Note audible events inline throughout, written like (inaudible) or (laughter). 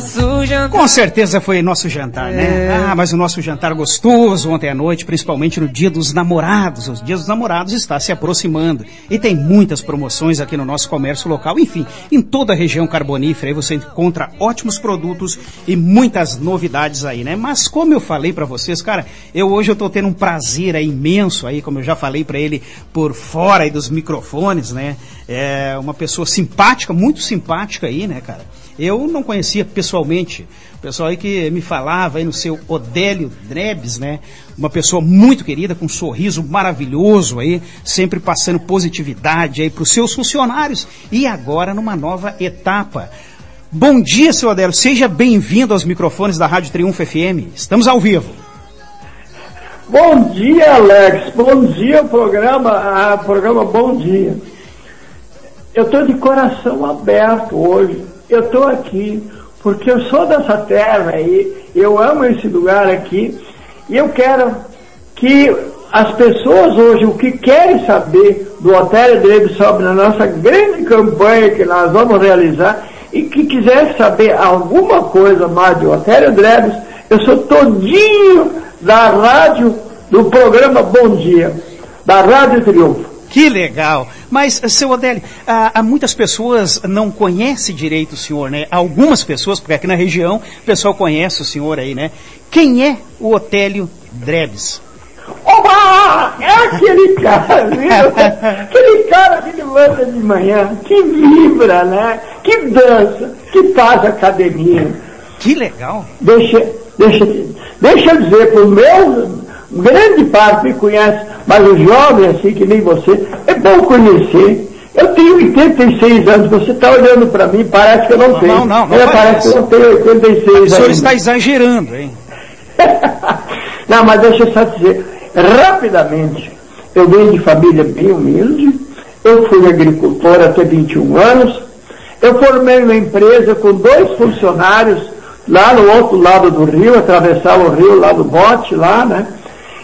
nosso jantar. Com certeza foi nosso jantar, né? É. Ah, mas o nosso jantar gostoso ontem à noite, principalmente no Dia dos Namorados. Os Dias dos Namorados está se aproximando. E tem muitas promoções aqui no nosso comércio local. Enfim, em toda a região carbonífera aí você encontra ótimos produtos e muitas novidades aí, né? Mas como eu falei pra vocês, cara, eu hoje eu tô tendo um prazer aí imenso aí, como eu já falei pra ele por fora aí dos microfones, né? É uma pessoa simpática, muito simpática aí, né, cara? Eu não conhecia pessoalmente. O pessoal aí que me falava aí no seu Odélio Drebs, né? Uma pessoa muito querida, com um sorriso maravilhoso aí, sempre passando positividade aí para os seus funcionários. E agora numa nova etapa. Bom dia, seu Odélio. Seja bem-vindo aos microfones da Rádio Triunfo FM. Estamos ao vivo. Bom dia, Alex. Bom dia, programa, ah, programa Bom Dia. Eu estou de coração aberto hoje. Eu estou aqui porque eu sou dessa terra aí, eu amo esse lugar aqui e eu quero que as pessoas hoje, o que querem saber do Hotel Drebe sobre a nossa grande campanha que nós vamos realizar e que quiser saber alguma coisa mais do Hotel Drebes, eu sou todinho da rádio, do programa Bom Dia, da Rádio Triunfo. Que legal. Mas, seu Odélio, há, há muitas pessoas não conhecem direito o senhor, né? Algumas pessoas, porque aqui na região o pessoal conhece o senhor aí, né? Quem é o Otélio Drebs? Oba! É aquele cara, viu? (laughs) aquele cara que levanta de manhã, que vibra, né? Que dança, que faz academia. Que legal. Deixa, deixa, deixa eu dizer pro meu grande parte me conhece, mas o jovem assim que nem você, é bom conhecer. Eu tenho 86 anos, você está olhando para mim, parece que eu não, Não, tenho. não, não, não É, parece parece. que eu não tenho 86 O senhor ainda. está exagerando, hein? (laughs) Não, mas deixa eu só dizer, rapidamente, eu venho de família bem humilde, eu fui agricultor até 21 anos, eu formei uma empresa com dois funcionários lá no outro lado do rio, atravessava o rio lá do bote, lá, né?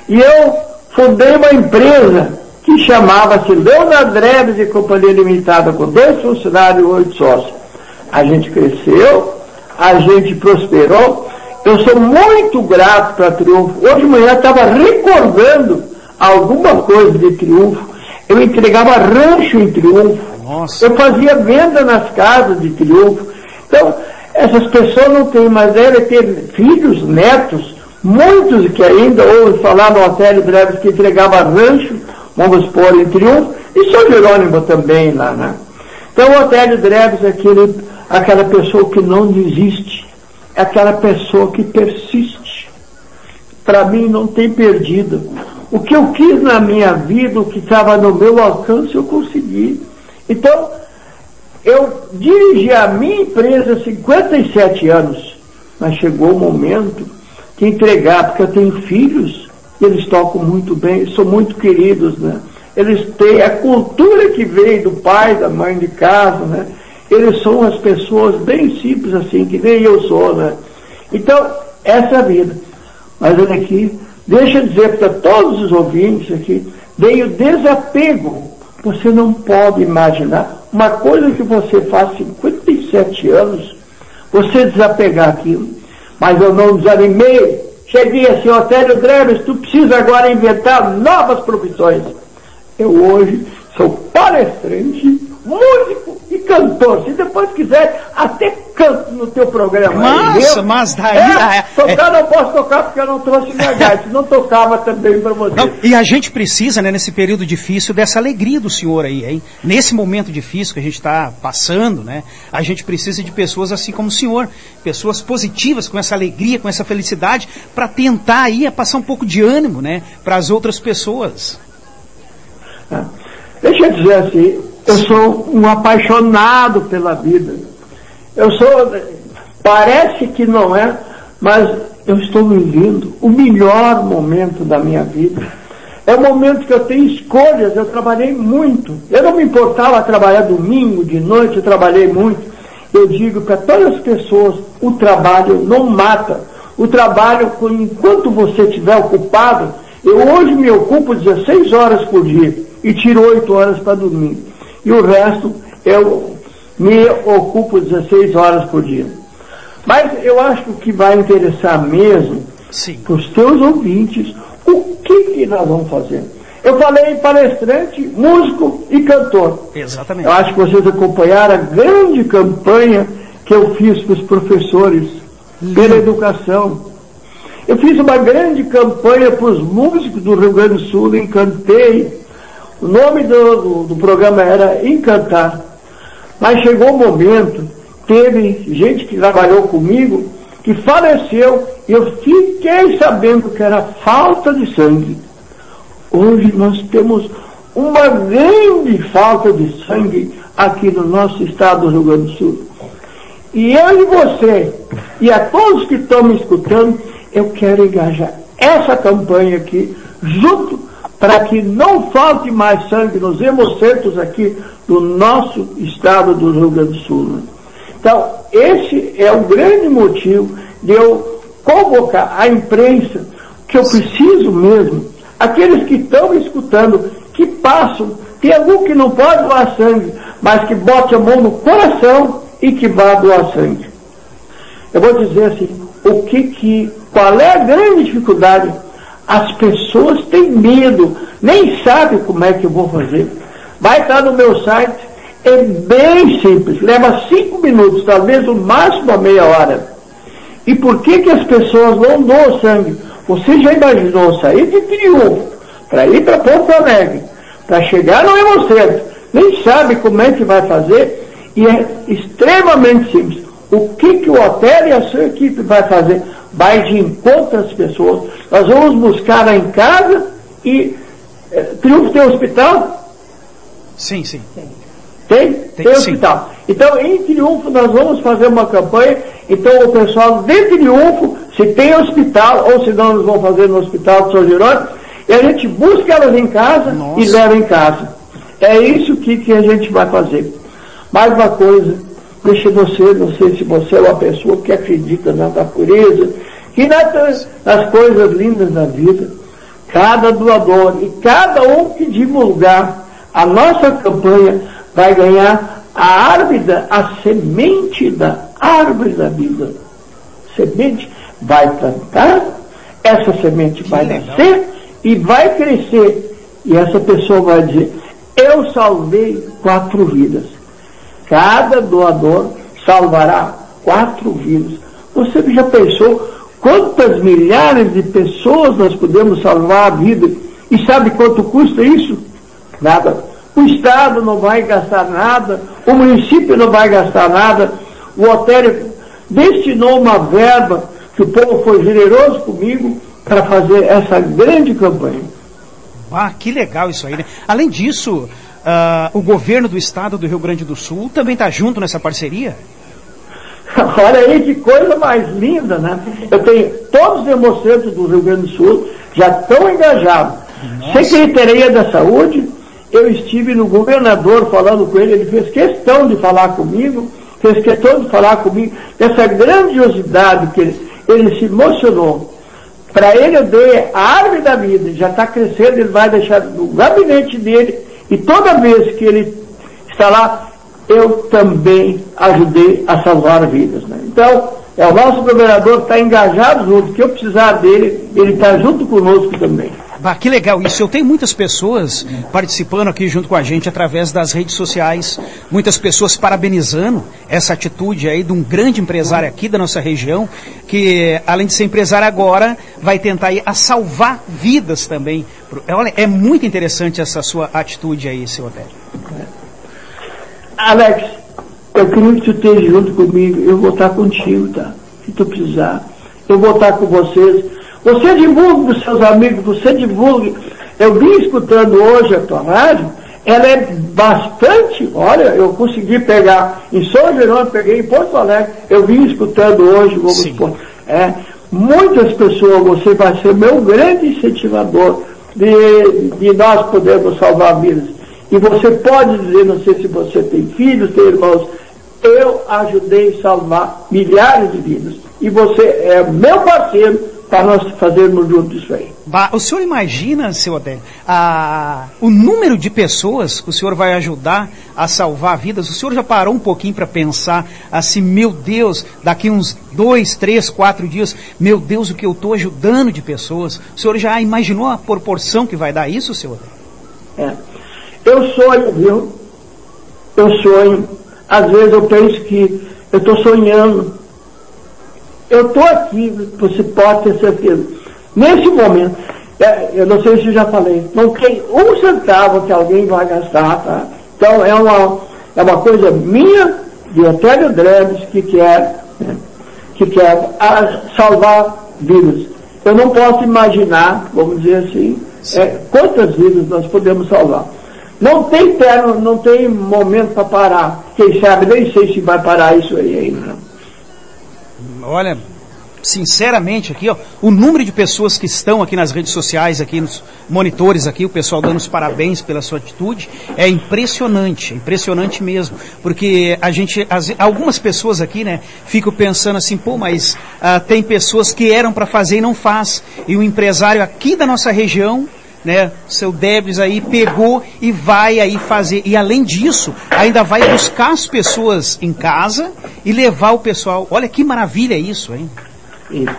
E eu fundei uma empresa que chamava-se Leonard Dreves e Companhia Limitada, com dois funcionários e oito sócios. A gente cresceu, a gente prosperou. Eu sou muito grato para Triunfo. Hoje de manhã estava recordando alguma coisa de Triunfo. Eu entregava rancho em Triunfo. Nossa. Eu fazia venda nas casas de Triunfo. Então, essas pessoas não têm, mas devem ter filhos, netos, muitos que ainda ouvem falar no Hotel Breves que entregava rancho, vamos pôr em Triunfo, e São Jerônimo também lá, né? Então o Hotel Breves é aquele, aquela pessoa que não desiste, é aquela pessoa que persiste. Para mim não tem perdido. O que eu quis na minha vida, o que estava no meu alcance, eu consegui. Então, eu dirigi a minha empresa há 57 anos, mas chegou o momento de entregar, porque eu tenho filhos, eles tocam muito bem, são muito queridos, né? Eles têm a cultura que veio do pai, da mãe de casa, né? Eles são as pessoas bem simples assim, que nem eu sou, né? Então, essa é a vida. Mas olha aqui, deixa eu dizer para todos os ouvintes aqui, veio desapego. Você não pode imaginar uma coisa que você faz 57 anos, você desapegar aquilo. Mas eu não desanimei. Cheguei assim, Otélio Dreves, tu precisa agora inventar novas profissões. Eu hoje sou palestrante, músico e cantor. Se depois quiser, até canto no teu programa. Nossa, mas daí- É, é- tocar não posso tocar porque eu não trouxe minha gaita. Se não tocava também para você. Não, e a gente precisa, né, nesse período difícil, dessa alegria do senhor aí, hein? Nesse momento difícil que a gente está passando, né? A gente precisa de pessoas assim como o senhor, pessoas positivas, com essa alegria, com essa felicidade, para tentar aí passar um pouco de ânimo, né, para as outras pessoas. Deixa eu dizer assim, eu sou um apaixonado pela vida. Eu sou, parece que não é, mas eu estou vivendo o melhor momento da minha vida. É o momento que eu tenho escolhas, eu trabalhei muito. Eu não me importava trabalhar domingo, de noite, eu trabalhei muito. Eu digo para todas as pessoas, o trabalho não mata. O trabalho, enquanto você estiver ocupado, eu hoje me ocupo 16 horas por dia e tiro 8 horas para dormir. E o resto eu me ocupo 16 horas por dia. Mas eu acho que o que vai interessar mesmo para os teus ouvintes, o que, que nós vamos fazer? Eu falei palestrante, músico e cantor. Exatamente. Eu acho que vocês acompanharam a grande campanha que eu fiz para os professores pela educação. Eu fiz uma grande campanha para os músicos do Rio Grande do Sul, encantei. O nome do, do, do programa era Encantar. Mas chegou o um momento, teve gente que trabalhou comigo, que faleceu, e eu fiquei sabendo que era falta de sangue. Hoje nós temos uma grande falta de sangue aqui no nosso estado do Rio Grande do Sul. E eu e você, e a todos que estão me escutando, eu quero engajar essa campanha aqui, junto, para que não falte mais sangue nos hemocentros aqui do nosso estado do Rio Grande do Sul. Né? Então, esse é o grande motivo de eu convocar a imprensa, que eu preciso mesmo, aqueles que estão escutando, que passam, tem algum que não pode doar sangue, mas que bote a mão no coração e que vá doar sangue. Eu vou dizer assim, o que que, qual é a grande dificuldade? As pessoas têm medo, nem sabem como é que eu vou fazer. Vai estar no meu site, é bem simples, leva cinco minutos, talvez o máximo a meia hora. E por que que as pessoas não doam sangue? Você já imaginou sair de triunfo para ir para Porto Alegre, para chegar no Hemocentro, nem sabe como é que vai fazer, e é extremamente simples. O que, que o hotel e a sua equipe vai fazer? Vai de encontro às pessoas. Nós vamos buscar em casa e. É, Triunfo tem hospital? Sim, sim. Tem? Tem, tem hospital. Sim. Então, em Triunfo, nós vamos fazer uma campanha. Então, o pessoal de Triunfo, se tem hospital, ou se não, nós vamos fazer no Hospital de São Jerônimo, e a gente busca elas em casa Nossa. e leva em casa. É isso que, que a gente vai fazer. Mais uma coisa, deixa você, não sei se você é uma pessoa que acredita na natureza, que nas, nas coisas lindas da vida, cada doador e cada um que divulgar a nossa campanha vai ganhar a árvore, a semente da árvore da vida. Semente vai plantar, essa semente vai nascer e vai crescer. E essa pessoa vai dizer, eu salvei quatro vidas. Cada doador salvará quatro vidas. Você já pensou quantas milhares de pessoas nós podemos salvar a vida? E sabe quanto custa isso? Nada. O Estado não vai gastar nada, o município não vai gastar nada, o hotel destinou uma verba, que o povo foi generoso comigo, para fazer essa grande campanha. Ah, que legal isso aí, né? Além disso, Uh, o governo do estado do Rio Grande do Sul também está junto nessa parceria? (laughs) Olha aí que coisa mais linda, né? Eu tenho todos os hemocentros do Rio Grande do Sul já estão engajados. Nossa. Secretaria da Saúde, eu estive no governador falando com ele, ele fez questão de falar comigo, fez questão de falar comigo, dessa grandiosidade que ele, ele se emocionou. Para ele eu dei a árvore da vida, já está crescendo, ele vai deixar no gabinete dele e toda vez que ele está lá, eu também ajudei a salvar vidas. Né? Então, é o nosso governador que está engajado junto, que eu precisar dele, ele está junto conosco também. Bah, que legal isso. Eu tenho muitas pessoas participando aqui junto com a gente através das redes sociais, muitas pessoas parabenizando essa atitude aí de um grande empresário aqui da nossa região, que além de ser empresário agora, vai tentar a salvar vidas também. Olha, é muito interessante essa sua atitude aí, seu Odélio. Alex, eu queria que tu esteja junto comigo, eu vou estar contigo, tá? Se tu precisar, eu vou estar com vocês. Você divulgue para os seus amigos, você divulgue. Eu vim escutando hoje a tua rádio, ela é bastante, olha, eu consegui pegar em São Jerônimo, peguei em Porto Alegre, eu vim escutando hoje, vamos é, muitas pessoas, você vai ser meu grande incentivador de, de nós podermos salvar vidas. E você pode dizer, não sei se você tem filhos, tem irmãos, eu ajudei a salvar milhares de vidas. E você é meu parceiro para nós fazermos juntos isso aí. O senhor imagina, seu Odélio, a, o número de pessoas que o senhor vai ajudar a salvar vidas? O senhor já parou um pouquinho para pensar assim, meu Deus, daqui uns dois, três, quatro dias, meu Deus, o que eu estou ajudando de pessoas? O senhor já imaginou a proporção que vai dar isso, seu Odélio? É. Eu sonho, viu? Eu sonho. Às vezes eu penso que eu estou sonhando. Eu estou aqui, você pode ter certeza. Nesse momento, é, eu não sei se eu já falei, não tem um centavo que alguém vai gastar, tá? Então é uma, é uma coisa minha, de Otélio Dreves, que quer, né, que quer a, salvar vidas. Eu não posso imaginar, vamos dizer assim, é, quantas vidas nós podemos salvar. Não tem terno, não tem momento para parar. Quem sabe, nem sei se vai parar isso aí ainda. Olha, sinceramente aqui, ó, o número de pessoas que estão aqui nas redes sociais, aqui nos monitores aqui, o pessoal dando os parabéns pela sua atitude, é impressionante, impressionante mesmo, porque a gente, as, algumas pessoas aqui, né, ficam pensando assim, pô, mas uh, tem pessoas que eram para fazer e não faz, e o empresário aqui da nossa região né, seu Debs aí pegou e vai aí fazer. E além disso, ainda vai buscar as pessoas em casa e levar o pessoal. Olha que maravilha isso, hein? Isso.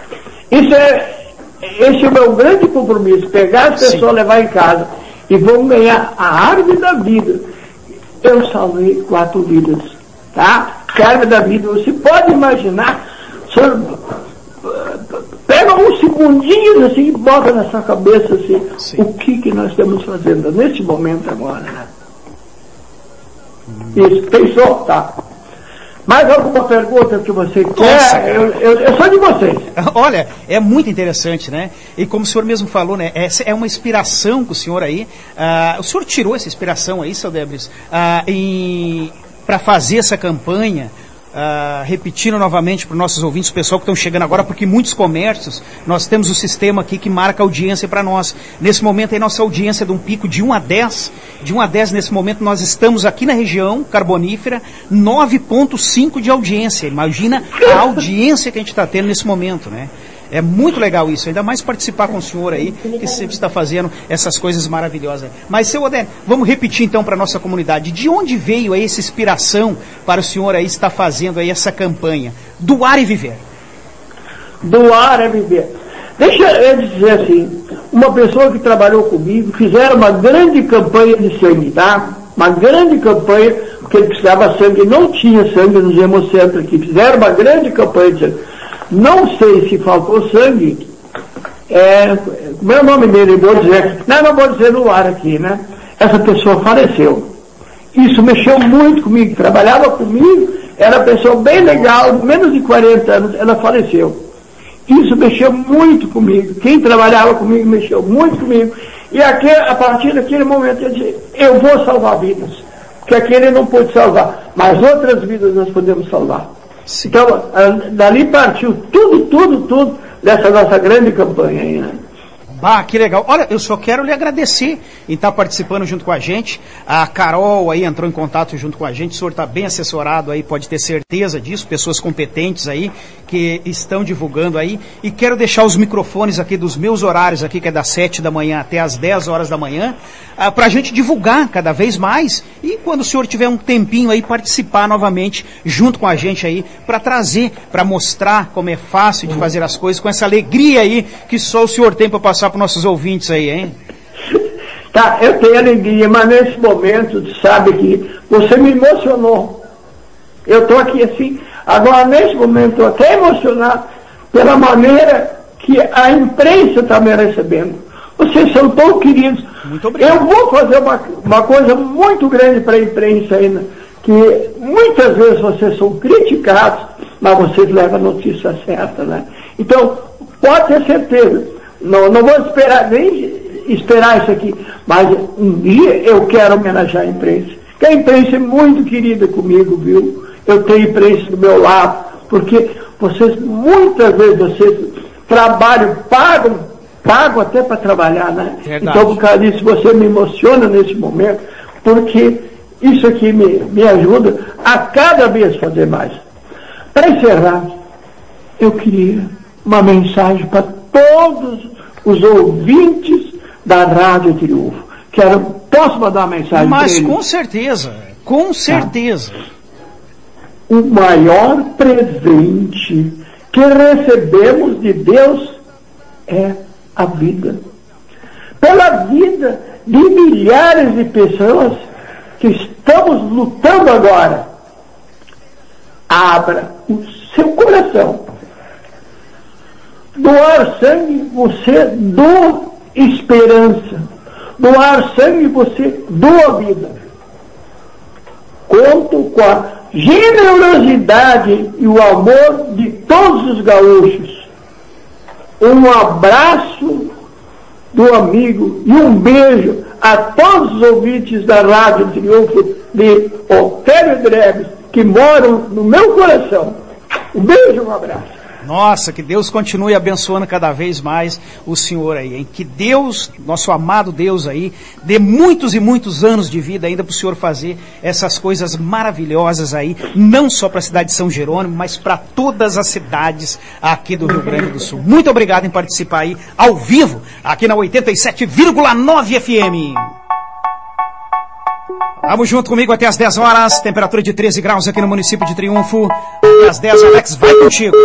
Isso é, esse é o meu grande compromisso, pegar as pessoas, Sim. levar em casa e vão ganhar a árvore da vida. Eu salvei quatro vidas, tá? Que árvore da vida, você pode imaginar, senhor, pega uns segundinhos assim e bota na sua cabeça assim, Sim. o que, que nós estamos fazendo nesse momento agora. Né? Isso, pensou? Tá. Mais alguma pergunta que você Nossa, quer? Eu, eu, eu, sou de vocês. (laughs) Olha, é muito interessante, né? E como o senhor mesmo falou, né? É uma inspiração que o senhor aí. Uh, o senhor tirou essa inspiração aí, seu Debris, uh, para fazer essa campanha Uh, repetindo novamente para os nossos ouvintes, o pessoal que estão chegando agora, porque muitos comércios, nós temos o um sistema aqui que marca audiência para nós. Nesse momento aí, nossa audiência é de um pico de 1 a 10. De 1 a 10, nesse momento, nós estamos aqui na região carbonífera, 9.5 de audiência. Imagina a audiência que a gente está tendo nesse momento, né? É muito legal isso, ainda mais participar com o senhor aí, que sempre está fazendo essas coisas maravilhosas. Mas, seu Odé, vamos repetir então para a nossa comunidade, de onde veio aí essa inspiração para o senhor aí estar fazendo aí essa campanha? Doar e viver. Doar e viver. Deixa eu dizer assim, uma pessoa que trabalhou comigo, fizeram uma grande campanha de sangue, tá? Uma grande campanha, porque ele precisava sangue, não tinha sangue nos hemocentros aqui, fizeram uma grande campanha de sangue. Não sei se faltou sangue. É, como é nome dele? Vou dizer. Não, não vou dizer no ar aqui, né? Essa pessoa faleceu. Isso mexeu muito comigo. Trabalhava comigo, era uma pessoa bem legal, menos de 40 anos, ela faleceu. Isso mexeu muito comigo. Quem trabalhava comigo mexeu muito comigo. E aqui, a partir daquele momento eu disse, eu vou salvar vidas. Porque aquele não pôde salvar. Mas outras vidas nós podemos salvar. Sim. Então, dali partiu tudo, tudo, tudo dessa nossa grande campanha né? Bah, que legal. Olha, eu só quero lhe agradecer em estar participando junto com a gente. A Carol aí entrou em contato junto com a gente. O senhor está bem assessorado aí, pode ter certeza disso. Pessoas competentes aí que estão divulgando aí. E quero deixar os microfones aqui dos meus horários aqui, que é das 7 da manhã até as 10 horas da manhã, ah, para a gente divulgar cada vez mais. E quando o senhor tiver um tempinho aí, participar novamente junto com a gente aí, para trazer, para mostrar como é fácil de fazer as coisas, com essa alegria aí que só o senhor tem para passar passar para nossos ouvintes aí, hein? Tá, eu tenho alegria, mas nesse momento, sabe que você me emocionou. Eu estou aqui assim, agora nesse momento estou até emocionado pela maneira que a imprensa está me recebendo. Vocês são tão queridos. Muito obrigado. Eu vou fazer uma, uma coisa muito grande para a imprensa ainda, que muitas vezes vocês são criticados, mas vocês levam a notícia certa, né? Então, pode ter certeza, não, não vou esperar, nem esperar isso aqui, mas um dia eu quero homenagear a imprensa. Que a imprensa é muito querida comigo, viu? Eu tenho imprensa do meu lado, porque vocês, muitas vezes, vocês trabalham, pagam, pagam até para trabalhar, né? Verdade. Então, por causa disso, você me emociona nesse momento, porque isso aqui me, me ajuda a cada vez fazer mais. Para encerrar, eu queria uma mensagem para todos os ouvintes da Rádio Triunfo. Quero, posso mandar uma mensagem Mas com certeza, com certeza. Tá. O maior presente que recebemos de Deus é a vida. Pela vida de milhares de pessoas que estamos lutando agora. Abra o seu coração. Doar sangue, você doa esperança. Doar sangue, você doa vida. Conto com a generosidade e o amor de todos os gaúchos. Um abraço do amigo e um beijo a todos os ouvintes da Rádio Triunfo de Otélio Dreves, que moram no meu coração. Um beijo, um abraço. Nossa, que Deus continue abençoando cada vez mais o senhor aí, hein? Que Deus, nosso amado Deus aí, dê muitos e muitos anos de vida ainda para o senhor fazer essas coisas maravilhosas aí, não só para a cidade de São Jerônimo, mas para todas as cidades aqui do Rio Grande do Sul. Muito obrigado em participar aí ao vivo, aqui na 87,9 FM. Vamos junto comigo até as 10 horas, temperatura de 13 graus aqui no município de Triunfo. Até as 10, Alex, vai contigo.